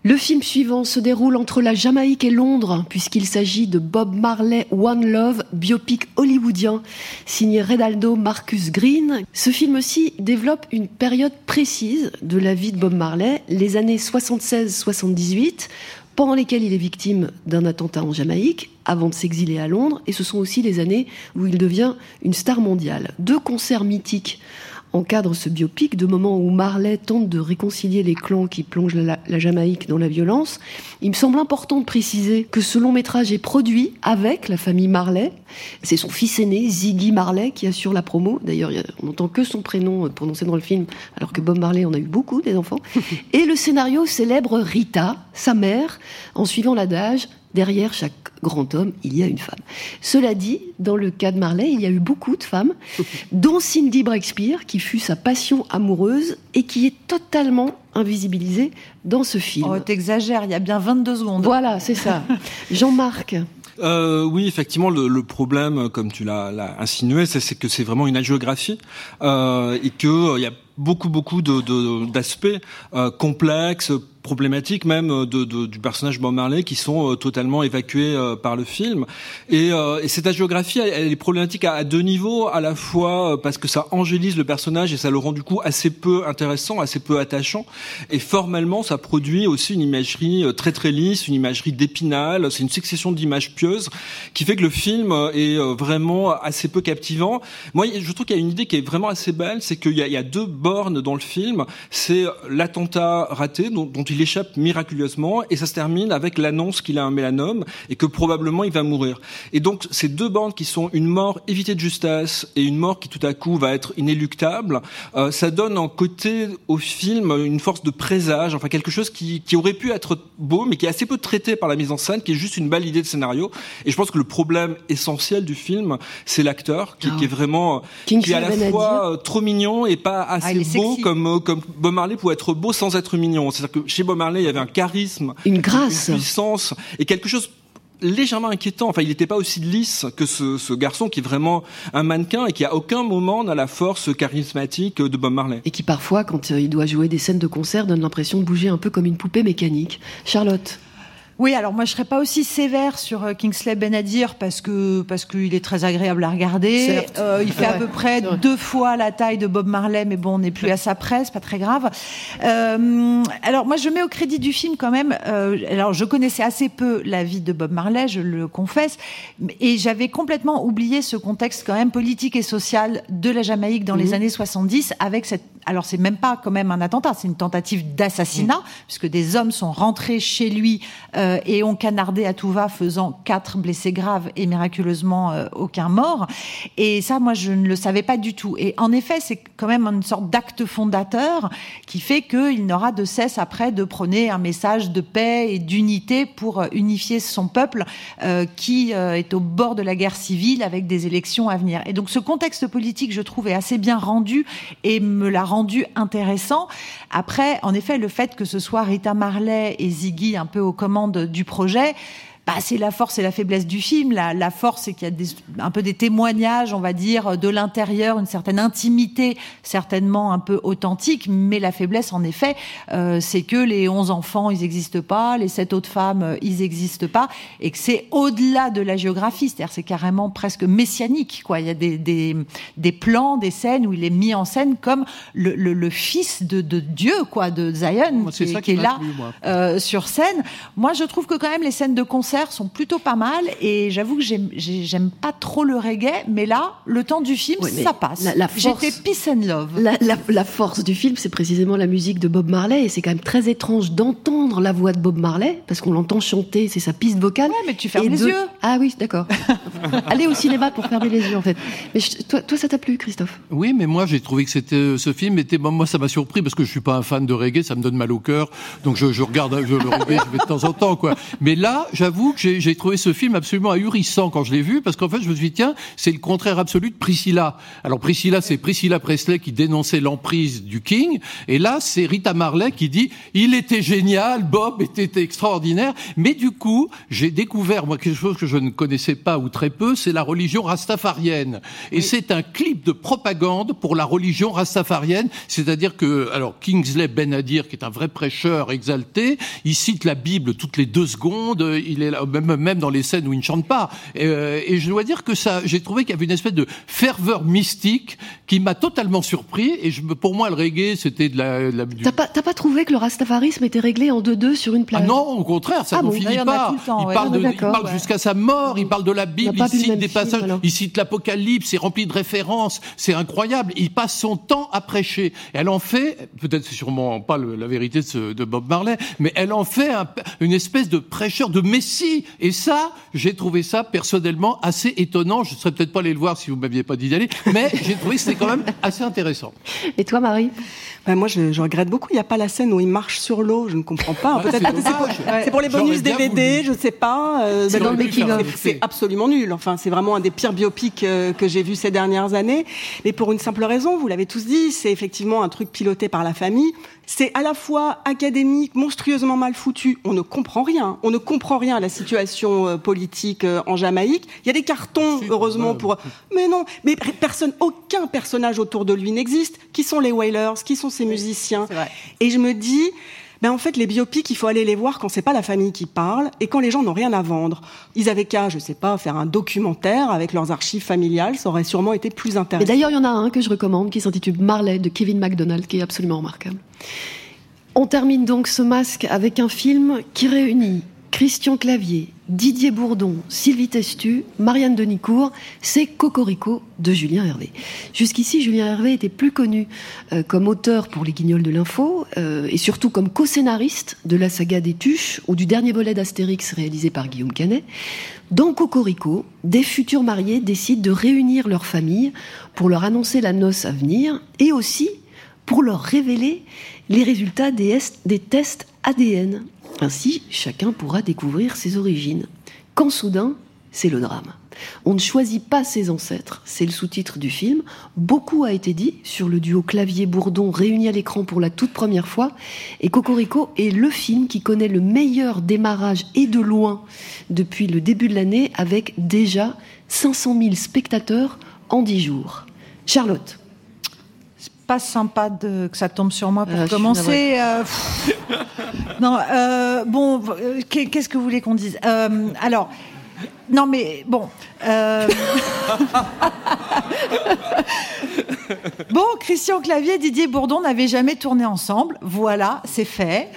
S2: Le film suivant se déroule entre la Jamaïque et Londres, puisqu'il s'agit de Bob Marley One Love, biopic hollywoodien, signé Redaldo Marcus Green. Ce film-ci développe une période précise de la vie de Bob Marley, les années 76-78, pendant lesquelles il est victime d'un attentat en Jamaïque, avant de s'exiler à Londres, et ce sont aussi les années où il devient une star mondiale. Deux concerts mythiques encadre ce biopic de moments où Marley tente de réconcilier les clans qui plongent la, la, Jamaïque dans la violence. Il me semble important de préciser que ce long métrage est produit avec la famille Marley. C'est son fils aîné, Ziggy Marley, qui assure la promo. D'ailleurs, on n'entend que son prénom prononcé dans le film, alors que Bob Marley en a eu beaucoup, des enfants. Et le scénario célèbre Rita, sa mère, en suivant l'adage derrière chaque grand homme, il y a une femme. Cela dit, dans le cas de Marley, il y a eu beaucoup de femmes, dont Cindy Breakspear, qui fut sa passion amoureuse et qui est totalement invisibilisé dans ce film.
S3: Oh, t'exagères, il y a bien 22 secondes.
S2: Voilà, c'est ça. Jean-Marc
S5: euh, oui, effectivement, le, le, problème, comme tu l'as insinué, c'est que c'est vraiment une agiographie euh, et qu'il euh, y a beaucoup, beaucoup d'aspects de, euh, complexes, problématiques même euh, de, de, du personnage Bob Marley qui sont euh, totalement évacués euh, par le film. Et, et cette agiographie, elle, est problématique à, à, deux niveaux, à la fois parce que ça angélise le personnage et ça le rend du coup assez peu intéressant, assez peu attachant. Et formellement, ça produit aussi une imagerie très très lisse, une imagerie d'épinal. C'est une succession d'images pieuses qui fait que le film est vraiment assez peu captivant. Moi, je trouve qu'il y a une idée qui est vraiment assez belle, c'est qu'il y, y, a deux bornes dans le film. C'est l'attentat raté dont, dont il il échappe miraculeusement et ça se termine avec l'annonce qu'il a un mélanome et que probablement il va mourir. Et donc ces deux bandes qui sont une mort évitée de justesse et une mort qui tout à coup va être inéluctable, euh, ça donne en côté au film une force de présage, enfin quelque chose qui, qui aurait pu être beau mais qui est assez peu traité par la mise en scène, qui est juste une belle idée de scénario. Et je pense que le problème essentiel du film, c'est l'acteur qui, oh. qui, est vraiment
S2: King
S5: qui est à la fois euh, trop mignon et pas assez
S3: ah,
S5: beau comme euh, comme Bob Marley pouvait être beau sans être mignon. C'est-à-dire que chez Bob Marley, il y avait un charisme,
S2: une grâce,
S5: une puissance et quelque chose légèrement inquiétant. Enfin, il n'était pas aussi lisse que ce, ce, garçon qui est vraiment un mannequin et qui à aucun moment n'a la force charismatique de Bob Marley.
S2: Et qui parfois, quand il doit jouer des scènes de concert, donne l'impression de bouger un peu comme une poupée mécanique. Charlotte
S3: oui, alors moi je serais pas aussi sévère sur euh, Kingsley Benadir parce que parce qu'il est très agréable à regarder. Euh, il fait à peu près deux fois la taille de Bob Marley, mais bon, on n'est plus à sa presse, pas très grave. Euh, alors moi je mets au crédit du film quand même. Euh, alors je connaissais assez peu la vie de Bob Marley, je le confesse, et j'avais complètement oublié ce contexte quand même politique et social de la Jamaïque dans mmh. les mhm. années 70 avec cette. Alors c'est même pas quand même un attentat, c'est une tentative d'assassinat mmh. puisque des hommes sont rentrés chez lui. Euh, euh, et ont canardé à tout va, faisant quatre blessés graves et miraculeusement euh, aucun mort. Et ça, moi, je ne le savais pas du tout. Et en effet, c'est quand même une sorte d'acte fondateur qui fait qu'il n'aura de cesse après de prôner un message de paix et d'unité pour euh, unifier son peuple qui est au bord de la guerre civile avec des élections à venir. Et donc ce contexte politique, je trouve, est assez bien rendu et me l'a rendu intéressant. Après, en effet, le fait que ce soit Rita Marley et Ziggy un peu aux commandes du projet bah, c'est la force et la faiblesse du film. La, la force, c'est qu'il y a des, un peu des témoignages, on va dire, de l'intérieur, une certaine intimité, certainement un peu authentique. Mais la faiblesse, en effet, euh, c'est que les 11 enfants, ils n'existent pas, les sept autres femmes, euh, ils n'existent pas, et que c'est au-delà de la géographie. C'est-à-dire, c'est carrément presque messianique. Quoi. Il y a des, des, des, plans, des scènes où il est mis en scène comme le, le, le fils de, de, Dieu, quoi, de Zion,
S1: moi,
S3: qui,
S1: qui,
S3: qui est là euh, sur scène. Moi, je trouve que quand même les scènes de concert sont plutôt pas mal et j'avoue que j'aime pas trop le reggae, mais là, le temps du film, ça passe. J'étais peace and love.
S2: La, la, la force du film, c'est précisément la musique de Bob Marley et c'est quand même très étrange d'entendre la voix de Bob Marley parce qu'on l'entend chanter, c'est sa piste vocale.
S3: Ouais, mais tu fermes les yeux.
S2: Ah oui, d'accord. Allez au cinéma pour fermer les yeux en fait. Mais je, toi, toi, ça t'a plu, Christophe?
S1: Oui, mais moi j'ai trouvé que c'était ce film était bon, moi ça m'a surpris parce que je suis pas un fan de reggae, ça me donne mal au cœur, donc je, je regarde je le reggae je vais de temps en temps quoi. Mais là, j'avoue que j'ai trouvé ce film absolument ahurissant quand je l'ai vu, parce qu'en fait, je me suis dit, tiens, c'est le contraire absolu de Priscilla. Alors, Priscilla, c'est Priscilla Presley qui dénonçait l'emprise du King, et là, c'est Rita Marley qui dit, il était génial, Bob était extraordinaire, mais du coup, j'ai découvert, moi, quelque chose que je ne connaissais pas ou très peu, c'est la religion rastafarienne. Et oui. c'est un clip de propagande pour la religion rastafarienne, c'est-à-dire que, alors, Kingsley Benadir, qui est un vrai prêcheur exalté, il cite la Bible toutes les deux secondes, il est même, même dans les scènes où il ne chante pas. Et, euh, et je dois dire que ça, j'ai trouvé qu'il y avait une espèce de ferveur mystique qui m'a totalement surpris. Et je, pour moi, le reggae, c'était de la. La du...
S2: T'as pas, pas trouvé que le rastafarisme était réglé en deux-deux sur une plage?
S1: Ah Non, au contraire, ça
S2: ah
S1: ne
S2: bon,
S1: finit pas.
S3: Temps,
S1: il,
S3: ouais.
S1: parle
S3: ah,
S1: de, il parle
S3: ouais.
S1: jusqu'à sa mort. Il parle de la Bible. Il cite des passages.
S2: Film,
S1: il cite l'Apocalypse. C'est rempli de références. C'est incroyable. Il passe son temps à prêcher. Elle en fait, peut-être c'est sûrement pas le, la vérité de, ce, de, Bob Marley, mais elle en fait un, une espèce de prêcheur, de messie. Et ça, j'ai trouvé ça personnellement assez étonnant. Je ne serais peut-être pas allé le voir si vous m'aviez pas dit d'aller, mais j'ai trouvé que c'était quand même assez intéressant.
S2: Et toi, Marie?
S4: Ben moi, je, je, regrette beaucoup. Il n'y a pas la scène où il marche sur l'eau. Je ne comprends pas.
S1: Ouais,
S4: Peut-être c'est pour, ouais. pour, les bonus DVD, je ne sais pas.
S2: Euh, c'est dans le making of.
S4: C'est absolument nul. Enfin, c'est vraiment un des pires biopics euh, que j'ai vu ces dernières années. Mais pour une simple raison, vous l'avez tous dit, c'est effectivement un truc piloté par la famille. C'est à la fois académique, monstrueusement mal foutu. On ne comprend rien. On ne comprend rien à la situation euh, politique euh, en Jamaïque. Il y a des cartons, heureusement, pour... Mais non, mais personne, aucun personnage autour de lui n'existe. Qui sont les Wailers? Qui sont ces musiciens? Et je me dis... Ben en fait, les biopics, il faut aller les voir quand c'est pas la famille qui parle et quand les gens n'ont rien à vendre. Ils avaient qu'à, je sais pas, faire un documentaire avec leurs archives familiales, ça aurait sûrement été plus intéressant.
S2: Et d'ailleurs, il y en a un que je recommande qui s'intitule Marley de Kevin MacDonald, qui est absolument remarquable. On termine donc ce masque avec un film qui réunit Christian Clavier, Didier Bourdon, Sylvie Testu, Marianne Denicourt, c'est Cocorico de Julien Hervé. Jusqu'ici, Julien Hervé était plus connu euh, comme auteur pour Les Guignols de l'Info euh, et surtout comme co-scénariste de la saga des Tuches ou du dernier volet d'Astérix réalisé par Guillaume Canet. Dans Cocorico, des futurs mariés décident de réunir leur famille pour leur annoncer la noce à venir et aussi pour leur révéler les résultats des, tests ADN. Ainsi, chacun pourra découvrir ses origines. Quand soudain, c'est le drame. On ne choisit pas ses ancêtres, c'est le sous-titre du film. Beaucoup a été dit sur le duo clavier-bourdon réuni à l'écran pour la toute première fois. Et Cocorico est le film qui connaît le meilleur démarrage et de loin depuis le début de l'année avec déjà 500 000 spectateurs en 10 jours. Charlotte
S3: pas sympa de, que ça tombe sur moi pour euh, commencer. Euh, non, euh, bon, qu'est-ce que vous voulez qu'on dise? Alors, non, mais bon. bon, Christian Clavier et Didier Bourdon n'avaient jamais tourné ensemble. Voilà, c'est fait.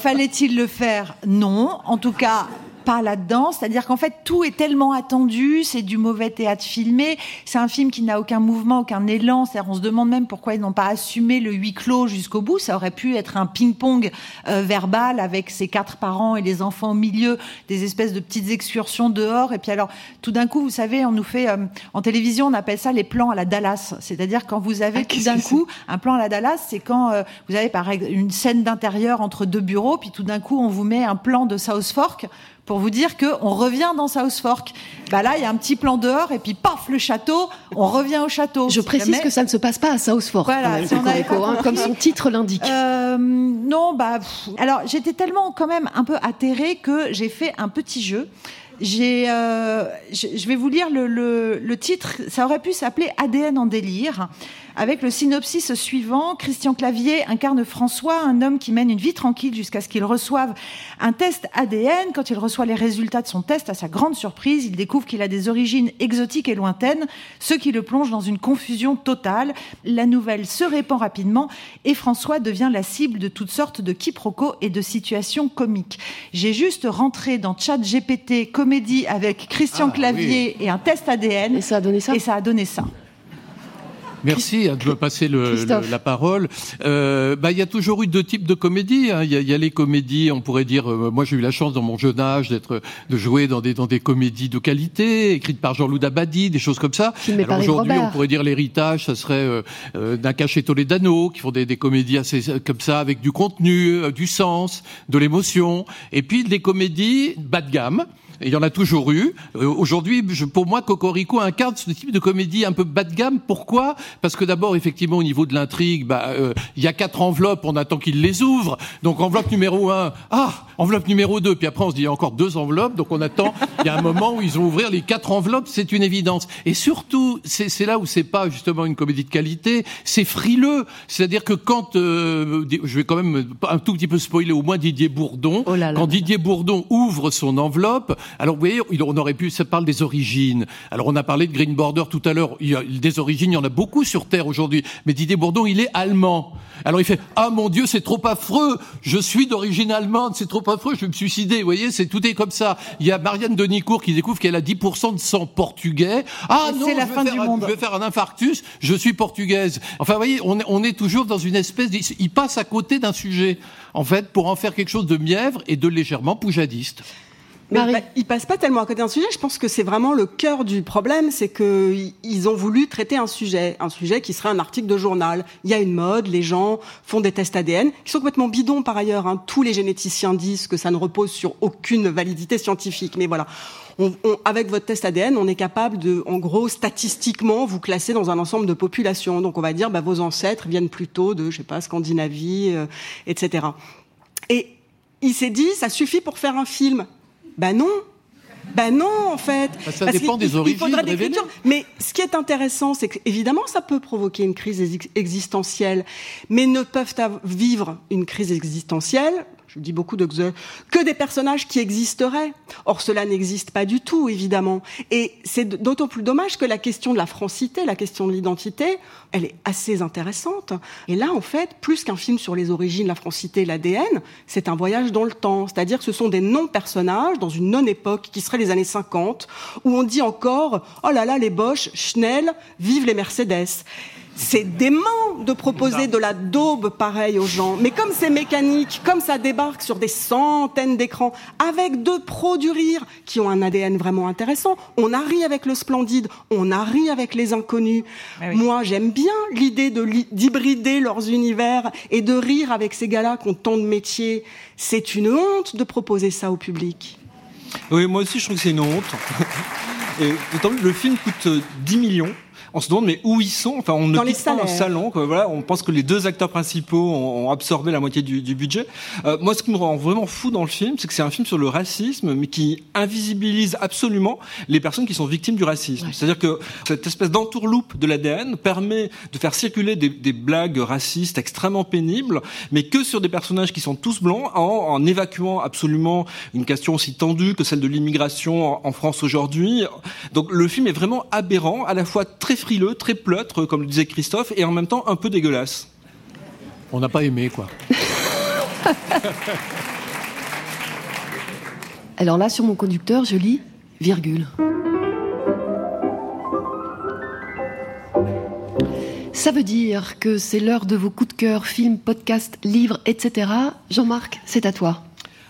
S3: Fallait-il le faire? Non. En tout cas, pas là-dedans. C'est-à-dire qu'en fait, tout est tellement attendu, c'est du mauvais théâtre filmé, c'est un film qui n'a aucun mouvement, aucun élan. C'est-à-dire, on se demande même pourquoi ils n'ont pas assumé le huis clos jusqu'au bout. Ça aurait pu être un ping-pong euh, verbal avec ses quatre parents et les enfants au milieu, des espèces de petites excursions dehors. Et puis alors, tout d'un coup, vous savez, on nous fait euh, en télévision, on appelle ça les plans à la Dallas. C'est-à-dire quand vous avez ah, tout d'un coup un plan à la Dallas, c'est quand euh, vous avez par exemple une scène d'intérieur entre deux bureaux, puis tout d'un coup on vous met un plan de South Fork pour vous dire que on revient dans South Fork. Bah là, il y a un petit plan dehors et puis paf le château, on revient au château.
S2: Je précise que ça ne se passe pas à South Fork, voilà, hein, comme son titre l'indique.
S3: Euh, non, bah alors j'étais tellement quand même un peu atterrée que j'ai fait un petit jeu. J'ai, euh, je vais vous lire le, le, le titre. Ça aurait pu s'appeler ADN en délire avec le synopsis suivant. Christian Clavier incarne François, un homme qui mène une vie tranquille jusqu'à ce qu'il reçoive un test ADN. Quand il reçoit les résultats de son test, à sa grande surprise, il découvre qu'il a des origines exotiques et lointaines, ce qui le plonge dans une confusion totale. La nouvelle se répand rapidement et François devient la cible de toutes sortes de quiproquos et de situations comiques. J'ai juste rentré dans Chat GPT comédie avec Christian ah, Clavier et un test ADN.
S2: Et ça a donné ça?
S3: Et ça a donné ça.
S1: Merci hein, de me passer le, la parole. Euh, bah, il y a toujours eu deux types de comédies. Hein. Il y, a, y, a, les comédies, on pourrait dire. Euh, moi, j'ai eu la chance dans mon jeune âge d'être, de jouer dans des dans des comédies de qualité, écrites par Jean-Loup Dabadi, des choses comme ça.
S2: Alors aujourd'hui,
S1: on pourrait dire l'héritage, ça serait euh, euh d'un cachet Toledano, qui font des, des comédies assez comme ça, avec du contenu, euh, du sens, de l'émotion, et puis des comédies bas de gamme il y en a toujours eu. Euh, aujourd'hui, pour moi, Cocorico incarne ce type de comédie un peu bas de gamme. Pourquoi? Parce que d'abord, effectivement, au niveau de l'intrigue, bah, euh, il y a quatre enveloppes, on attend qu'ils les ouvrent. Donc enveloppe numéro un, ah, enveloppe numéro deux, puis après on se dit il y a encore deux enveloppes, donc on attend. Il y a un moment où ils vont ouvrir les quatre enveloppes, c'est une évidence. Et surtout, c'est là où c'est pas justement une comédie de qualité, c'est frileux. C'est-à-dire que quand, euh, je vais quand même un tout petit peu spoiler au moins Didier Bourdon,
S2: oh
S1: quand Didier Bourdon ouvre son enveloppe, alors vous voyez, on aurait pu, ça parle des origines. Alors on a parlé de Green Border tout à l'heure. Il y a des origines, il y en a beaucoup sur Terre aujourd'hui. Mais Didier Bourdon, il est allemand. Alors il fait ah mon Dieu, c'est trop affreux. Je suis d'origine allemande, c'est trop affreux. Je vais me suicider. Vous voyez, c'est tout est comme ça. Il y a Marianne Denicourt qui découvre qu'elle a 10% de sang portugais. Ah non, la je, fin du monde. je vais faire un infarctus. Je suis portugaise. Enfin, vous voyez, on, on est toujours dans une espèce. il passe à côté d'un sujet en fait pour en faire quelque chose de mièvre et de légèrement poujadiste.
S4: Mais ils passent pas tellement à côté d'un sujet. Je pense que c'est vraiment le cœur du problème, c'est que ils ont voulu traiter un sujet, un sujet qui serait un article de journal. Il y a une mode, les gens font des tests ADN qui sont complètement bidons par ailleurs. Hein. Tous les généticiens disent que ça ne repose sur aucune validité scientifique. Mais voilà, avec votre test ADN, on est capable de, en gros, statistiquement, vous classer dans un ensemble de populations. Donc on va dire, bah, vos ancêtres viennent plutôt de, je sais pas, Scandinavie, euh, etc. Et il s'est dit, ça suffit pour faire un film. Ben non, ben non, en fait.
S1: Bah, ça dépend des origines. Il faudrait des
S4: Mais ce qui est intéressant, c'est qu'évidemment, ça peut provoquer une crise existentielle, mais ne peuvent vivre une crise existentielle je dis beaucoup de que des personnages qui existeraient. Or, cela n'existe pas du tout, évidemment. Et c'est d'autant plus dommage que la question de la francité, la question de l'identité, elle est assez intéressante. Et là, en fait, plus qu'un film sur les origines, la francité, l'ADN, c'est un voyage dans le temps. C'est-à-dire que ce sont des non-personnages dans une non-époque qui serait les années 50, où on dit encore, oh là là, les Bosch, Schnell, vive les Mercedes c'est dément de proposer de la daube pareille aux gens. Mais comme c'est mécanique, comme ça débarque sur des centaines d'écrans, avec deux pros du rire qui ont un ADN vraiment intéressant, on a ri avec le splendide, on a ri avec les inconnus. Ah Moi, j'aime bien l'idée d'hybrider leurs univers et de rire avec ces gars-là qui ont tant de métiers. C'est une honte de proposer ça au public.
S5: Oui, moi aussi, je trouve que c'est une honte. Et le film coûte 10 millions on se demande mais où ils sont? Enfin, on ne quitte pas un salon. Voilà, on pense que les deux acteurs principaux ont, absorbé la moitié du, budget. Euh, moi, ce qui me rend vraiment fou dans le film, c'est que c'est un film sur le racisme, mais qui invisibilise absolument les personnes qui sont victimes du racisme. C'est-à-dire que cette espèce d'entourloupe de l'ADN permet de faire circuler des, blagues racistes extrêmement pénibles, mais que sur des personnages qui sont tous blancs, en, évacuant absolument une question aussi tendue que celle de l'immigration en, en France aujourd'hui. Donc, le film est vraiment aberrant, à la fois très frileux, très pleutre, comme le disait Christophe, et en même temps un peu dégueulasse.
S1: On n'a pas aimé, quoi.
S2: Alors là, sur mon conducteur, je lis virgule. Ça veut dire que c'est l'heure de vos coups de cœur, films, podcasts, livres, etc. Jean-Marc, c'est à toi.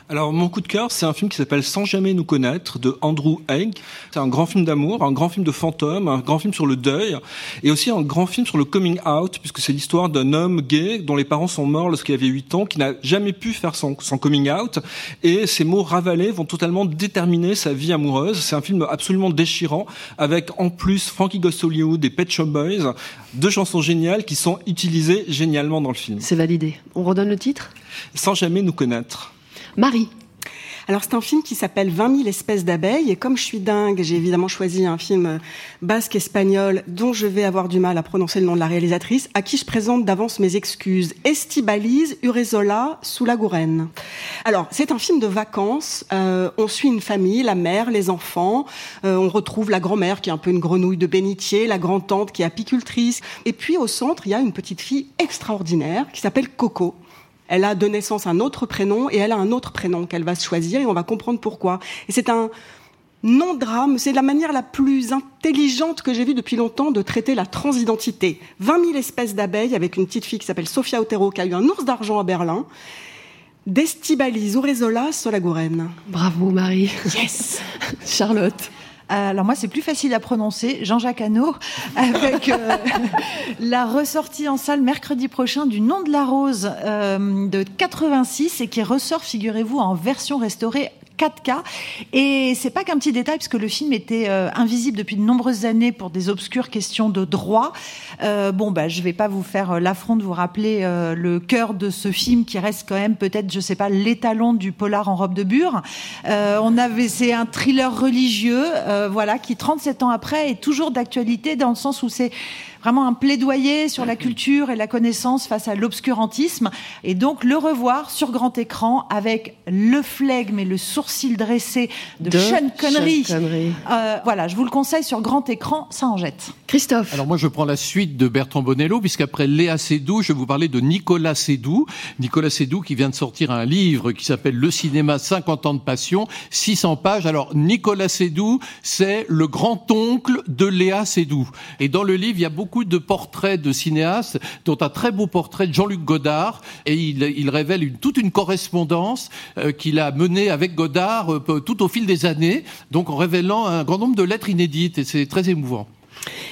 S5: Alors mon coup de cœur, c'est un film qui s'appelle Sans jamais nous connaître de Andrew Haig. C'est un grand film d'amour, un grand film de fantômes, un grand film sur le deuil, et aussi un grand film sur le coming out, puisque c'est l'histoire d'un homme gay dont les parents sont morts lorsqu'il avait 8 ans, qui n'a jamais pu faire son, son, coming out, et ces mots ravalés vont totalement déterminer sa vie amoureuse. C'est un film absolument déchirant, avec en plus Frankie Goes Hollywood et Pet Shop Boys, deux chansons géniales qui sont utilisées génialement dans le film.
S2: C'est validé. On redonne le titre?
S5: Sans jamais nous connaître.
S2: Marie.
S4: Alors c'est un film qui s'appelle 20 000 espèces d'abeilles et comme je suis dingue, j'ai évidemment choisi un film basque espagnol dont je vais avoir du mal à prononcer le nom de la réalisatrice, à qui je présente d'avance mes excuses. Estibaliz Urezola Soulagourène. Alors c'est un film de vacances. Euh, on suit une famille, la mère, les enfants. Euh, on retrouve la grand-mère qui est un peu une grenouille de bénitier, la grand-tante qui est apicultrice. Et puis au centre, il y a une petite fille extraordinaire qui s'appelle Coco elle a de naissance un autre prénom et elle a un autre prénom qu'elle va choisir et on va comprendre pourquoi. Et c'est un non-drame, c'est la manière la plus intelligente que j'ai vue depuis longtemps de traiter la transidentité. 20 000 espèces d'abeilles avec une petite fille qui s'appelle Sofia Otero qui a eu un ours d'argent à Berlin. Destibalis Urezola Solagoren.
S2: Bravo Marie.
S4: Yes.
S2: Charlotte.
S3: Alors moi, c'est plus facile à prononcer, Jean-Jacques Hano, avec euh, la ressortie en salle mercredi prochain du Nom de la Rose euh, de 86 et qui ressort, figurez-vous, en version restaurée 4K. Et c'est pas qu'un petit détail, puisque le film était euh, invisible depuis de nombreuses années pour des obscures questions de droit. Euh, bon, bah, je vais pas vous faire euh, l'affront de vous rappeler euh, le cœur de ce film qui reste quand même peut-être, je sais pas, l'étalon du polar en robe de bure. on avait, c'est un thriller religieux, voilà, qui 37 ans après est toujours d'actualité dans le sens où c'est vraiment un plaidoyer sur la culture et la connaissance face à l'obscurantisme. Et donc le revoir sur grand écran avec le flegme et le sourcil dressé de, Sean Connery. Euh, voilà, je vous le conseille sur grand écran, ça en jette.
S2: Christophe.
S1: Alors moi je prends la suite de Bertrand Bonello puisqu'après Léa Seydoux, je vais vous parler de Nicolas Seydoux. Nicolas Seydoux qui vient de sortir un livre qui s'appelle Le cinéma 50 ans de passion, 600 pages. Alors Nicolas Seydoux, c'est le grand-oncle de Léa Seydoux. Et dans le livre, il y a beaucoup de portraits de cinéastes, dont un très beau portrait de Jean-Luc Godard, et il, révèle toute une correspondance euh, qu'il a menée avec Godard euh, tout au fil des années, donc en révélant un grand nombre de lettres inédites, et c'est très émouvant.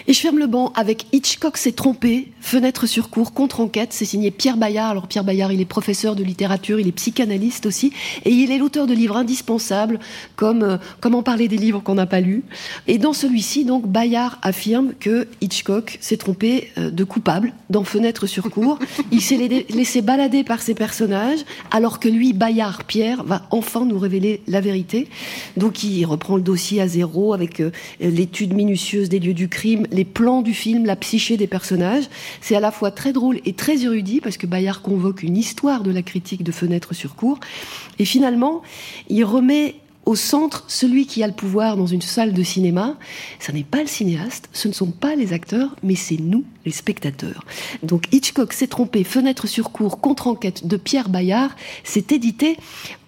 S2: Et je ferme le banc avec Hitchcock s'est trompé, fenêtre sur cours, contre-enquête. C'est signé Pierre Bayard. Alors Pierre Bayard, il est professeur de littérature, il est psychanalyste aussi, et il est l'auteur de livres indispensables comme euh, Comment parler des livres qu'on n'a pas lus. Et dans celui-ci, donc, Bayard affirme que Hitchcock s'est trompé euh, de coupable dans Fenêtre sur cours. Il s'est laissé balader par ses personnages, alors que lui, Bayard, Pierre, va enfin nous révéler la vérité. Donc il reprend le dossier à zéro avec euh, l'étude minutieuse des lieux du crime, les plans du film, la psyché des personnages. C'est à la fois très drôle et très érudit parce que Bayard convoque une histoire de la critique de Fenêtre sur cours. Et finalement, il remet au centre celui qui a le pouvoir dans une salle de cinéma. Ce n'est pas le cinéaste, ce ne sont pas les acteurs, mais c'est nous, les spectateurs. Donc Hitchcock s'est trompé, Fenêtre sur cours, contre-enquête de Pierre Bayard, c'est édité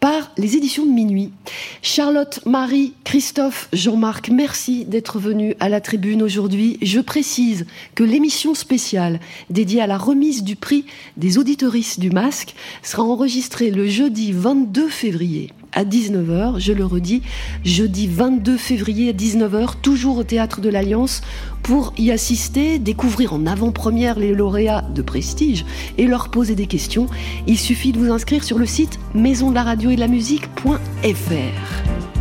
S2: par les éditions de minuit. Charlotte, Marie, Christophe, Jean-Marc, merci d'être venus à la tribune aujourd'hui. Je précise que l'émission spéciale dédiée à la remise du prix des auditoristes du masque sera enregistrée le jeudi 22 février à 19h. Je le redis, jeudi 22 février à 19h, toujours au Théâtre de l'Alliance, pour y assister, découvrir en avant-première les lauréats de prestige et leur poser des questions. Il suffit de vous inscrire sur le site maison de la radio et de la musique.fr.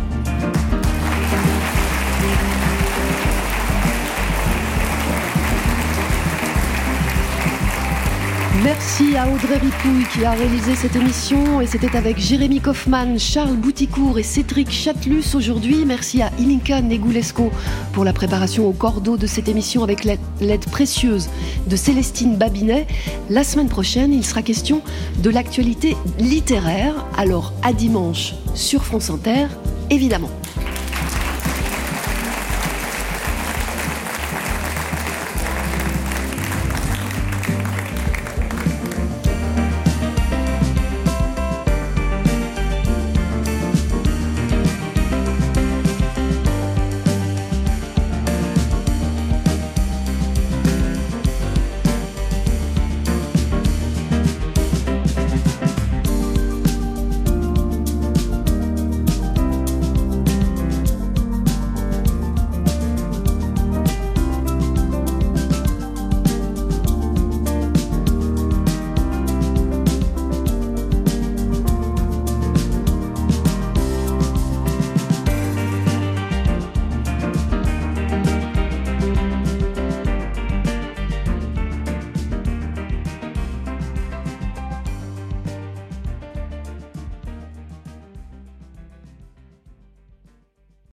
S2: Merci à Audrey Ripouille qui a réalisé cette émission et c'était avec Jérémy Kaufmann, Charles Bouticourt et Cédric Chatelus aujourd'hui. Merci à Ilinka Negulesco pour la préparation au cordeau de cette émission avec l'aide précieuse de Célestine Babinet. La semaine prochaine, il sera question de l'actualité littéraire. Alors à dimanche sur France Inter, évidemment.